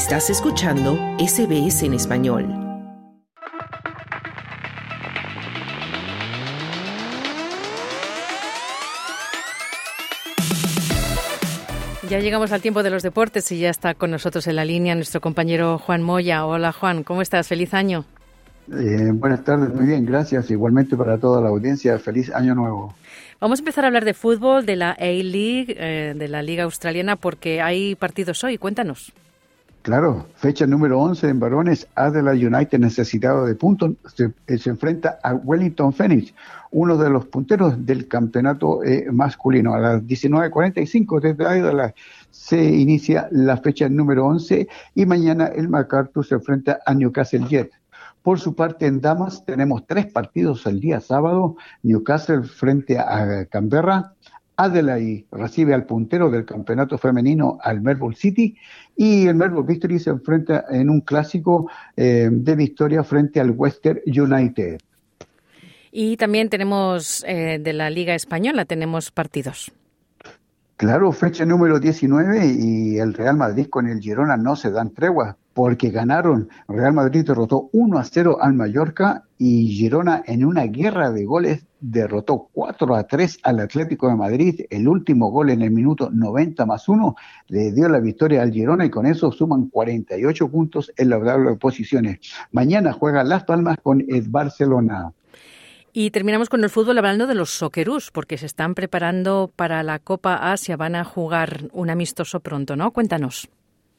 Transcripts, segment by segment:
Estás escuchando SBS en español. Ya llegamos al tiempo de los deportes y ya está con nosotros en la línea nuestro compañero Juan Moya. Hola Juan, ¿cómo estás? Feliz año. Eh, buenas tardes, muy bien, gracias. Igualmente para toda la audiencia, feliz año nuevo. Vamos a empezar a hablar de fútbol, de la A-League, eh, de la Liga Australiana, porque hay partidos hoy. Cuéntanos. Claro, fecha número 11 en varones, Adelaide United necesitado de puntos, se, enfrenta a Wellington Phoenix, uno de los punteros del campeonato eh, masculino. A las 19.45 desde Adelaide se inicia la fecha número 11 y mañana el MacArthur se enfrenta a Newcastle Jet. Por su parte, en damas tenemos tres partidos el día sábado. Newcastle frente a Canberra. Adelaide recibe al puntero del campeonato femenino al Melbourne City y el Melbourne Victory se enfrenta en un clásico eh, de victoria frente al Western United. Y también tenemos eh, de la Liga Española, tenemos partidos. Claro, fecha número 19 y el Real Madrid con el Girona no se dan tregua porque ganaron. Real Madrid derrotó 1 a 0 al Mallorca y Girona en una guerra de goles derrotó 4 a 3 al Atlético de Madrid. El último gol en el minuto 90 más 1 le dio la victoria al Girona y con eso suman 48 puntos en la tabla de posiciones. Mañana juega Las Palmas con el Barcelona. Y terminamos con el fútbol hablando de los Socceroos, porque se están preparando para la Copa Asia, van a jugar un amistoso pronto, ¿no? Cuéntanos.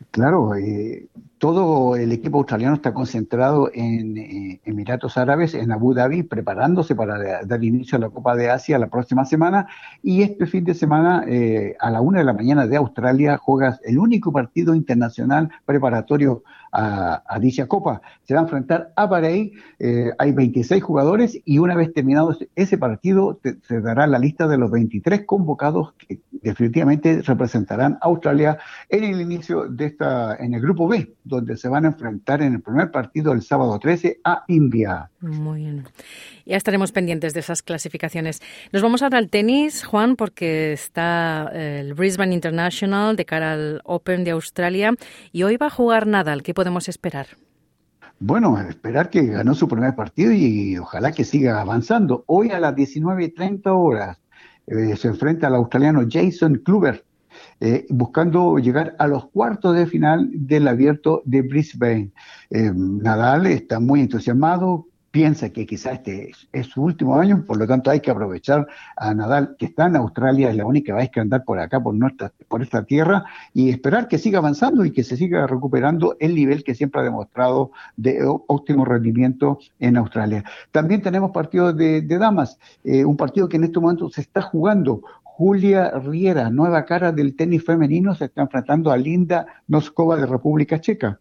Claro, eh, todo el equipo australiano está concentrado en eh, Emiratos Árabes, en Abu Dhabi, preparándose para dar inicio a la Copa de Asia la próxima semana. Y este fin de semana, eh, a la una de la mañana de Australia, juegas el único partido internacional preparatorio a, dicha Copa. Se va a enfrentar a Bahrein. Eh, hay 26 jugadores y una vez terminado ese partido, se dará la lista de los 23 convocados que definitivamente representarán a Australia en el inicio de esta, en el grupo B donde se van a enfrentar en el primer partido el sábado 13 a India. Muy bien. Ya estaremos pendientes de esas clasificaciones. Nos vamos ahora al tenis, Juan, porque está eh, el Brisbane International de cara al Open de Australia y hoy va a jugar Nadal. ¿Qué podemos esperar? Bueno, esperar que ganó su primer partido y ojalá que siga avanzando. Hoy a las 19.30 horas eh, se enfrenta al australiano Jason Kluber eh, buscando llegar a los cuartos de final del abierto de Brisbane. Eh, Nadal está muy entusiasmado, piensa que quizás este es, su último año, por lo tanto hay que aprovechar a Nadal, que está en Australia, es la única vez que andar por acá, por, nuestra, por esta tierra, y esperar que siga avanzando y que se siga recuperando el nivel que siempre ha demostrado de óptimo rendimiento en Australia. También tenemos partidos de, damas, eh, un partido que en este momento se está jugando. Julia Riera, nueva cara del tenis femenino, se está enfrentando a Linda Noskova de República Checa.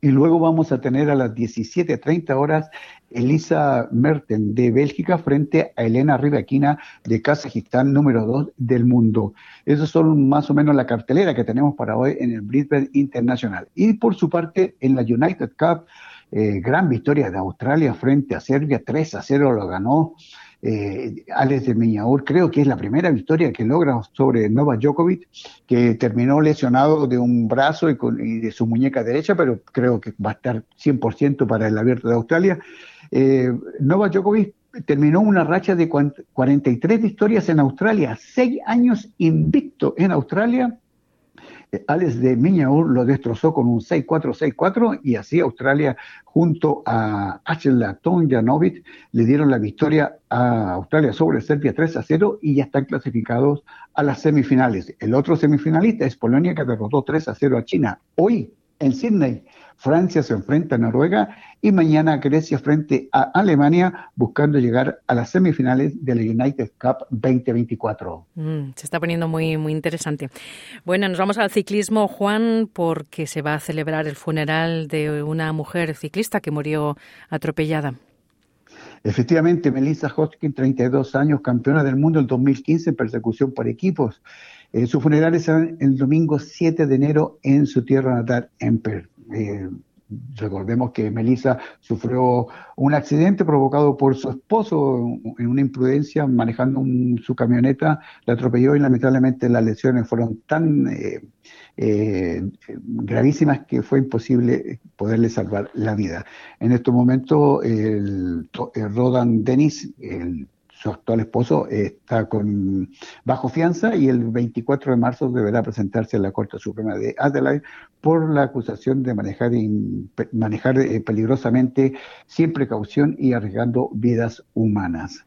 Y luego vamos a tener a las 17.30 horas Elisa Merten de Bélgica frente a Elena Rivaquina de Kazajistán, número 2 del mundo. Esos son más o menos la cartelera que tenemos para hoy en el Brisbane Internacional. Y por su parte, en la United Cup, eh, gran victoria de Australia frente a Serbia, 3 a 0 lo ganó eh, Alex de Miñaur, creo que es la primera victoria que logra sobre Novak Djokovic, que terminó lesionado de un brazo y, de su muñeca derecha, pero creo que va a estar 100% para el abierto de Australia. Eh, Novak Djokovic terminó una racha de 43 victorias en Australia, seis años invicto en Australia Alex de Miñaur lo destrozó con un 6-4-6-4 y así Australia junto a Achel Tonjanovic le dieron la victoria a Australia sobre Serbia 3 a 0 y ya están clasificados a las semifinales. El otro semifinalista es Polonia que derrotó 3 a 0 a China. Hoy en Sydney Francia se enfrenta a Noruega y mañana Grecia frente a Alemania buscando llegar a las semifinales de la United Cup 2024. Mm, se está poniendo muy, muy interesante. Bueno, nos vamos al ciclismo, Juan, porque se va a celebrar el funeral de una mujer ciclista que murió atropellada. Efectivamente, Melissa Hodgkin, 32 años, campeona del mundo en 2015 en persecución por equipos. Eh, su funeral es el domingo 7 de enero en su tierra natal, en Perth. Eh, Recordemos que Melissa sufrió un accidente provocado por su esposo en una imprudencia manejando su camioneta, la atropelló y lamentablemente las lesiones fueron tan eh, gravísimas que fue imposible poderle salvar la vida. En momento, el, el Rodan Dennis, el su actual esposo está con bajo fianza y el 24 de marzo deberá presentarse a la Corte Suprema de Adelaide por la acusación de manejar, manejar eh, peligrosamente sin precaución y arriesgando vidas humanas.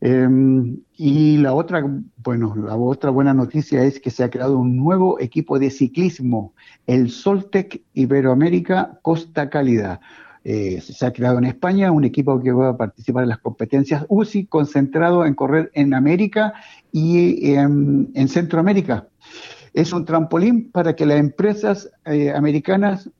Em, y la otra, bueno, la otra buena noticia es que se ha creado un nuevo equipo de ciclismo, el Soltec Iberoamérica Costa Cálida eh, se ha creado en España un equipo que va a participar en las competencias UCI concentrado en correr en América y en, Centroamérica. Es un trampolín para que las empresas eh, americanas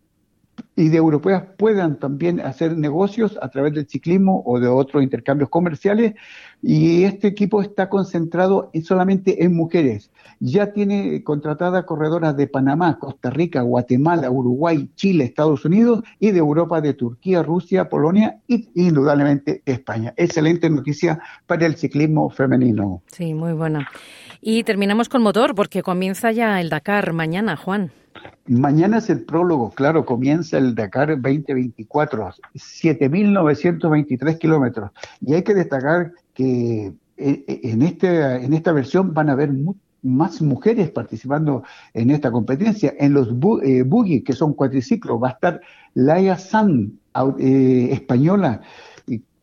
y de europeas puedan también hacer negocios a través del ciclismo o de otros intercambios comerciales y este equipo está concentrado solamente en mujeres. Ya tiene contratadas corredoras de Panamá, Costa Rica, Guatemala, Uruguay, Chile, Estados Unidos y de Europa, de Turquía, Rusia, Polonia y indudablemente España. Excelente noticia para el ciclismo femenino. Sí, muy buena. Y terminamos con motor porque comienza ya el Dakar mañana, Juan. Mañana es el prólogo, claro, comienza el Dakar 2024, 7.923 kilómetros. Y hay que destacar que eh, eh, en, este, en esta versión van a haber más mujeres participando en esta competencia. En los bu eh, que son cuatriciclos, va a estar Laia San, española,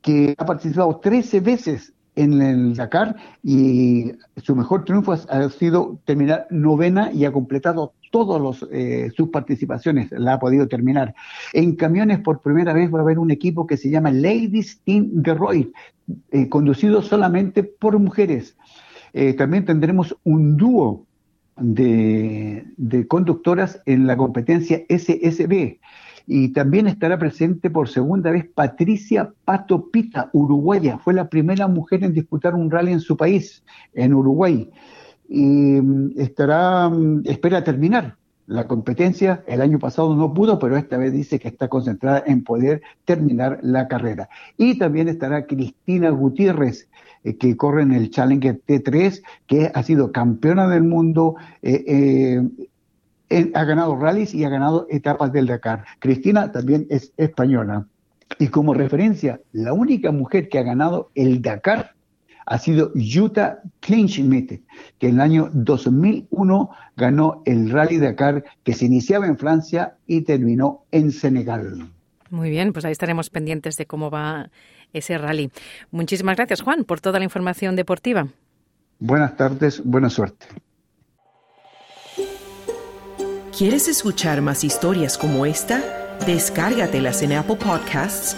que ha participado 13 veces en el Dakar y su mejor triunfo ha sido terminar novena y ha completado todas eh, sus participaciones, la ha podido terminar. En camiones por primera vez va a haber un equipo que se llama Ladies Team Detroit, eh, conducido solamente por mujeres. Eh, también tendremos un dúo de, de conductoras en la competencia SSB y también estará presente por segunda vez Patricia Pato Pita, uruguaya. Fue la primera mujer en disputar un rally en su país, en Uruguay. Y mm, estará, mm, espera terminar la competencia. El año pasado no pudo, pero esta vez dice que está concentrada en poder terminar la carrera. Y también estará Cristina Gutiérrez, eh, que corre en el Challenger T3, que ha sido campeona del mundo, eh, eh, ha ganado rallies y ha ganado etapas del Dakar. Cristina también es española. Y como referencia, la única mujer que ha ganado el Dakar ha sido Jutta Kleinschmidt, que en el año 2001 ganó el Rally Dakar que se iniciaba en Francia y terminó en Senegal. Muy bien, pues ahí estaremos pendientes de cómo va ese rally. Muchísimas gracias, Juan, por toda la información deportiva. Buenas tardes, buena suerte. ¿Quieres escuchar más historias como esta? Descárgatelas en Apple Podcasts,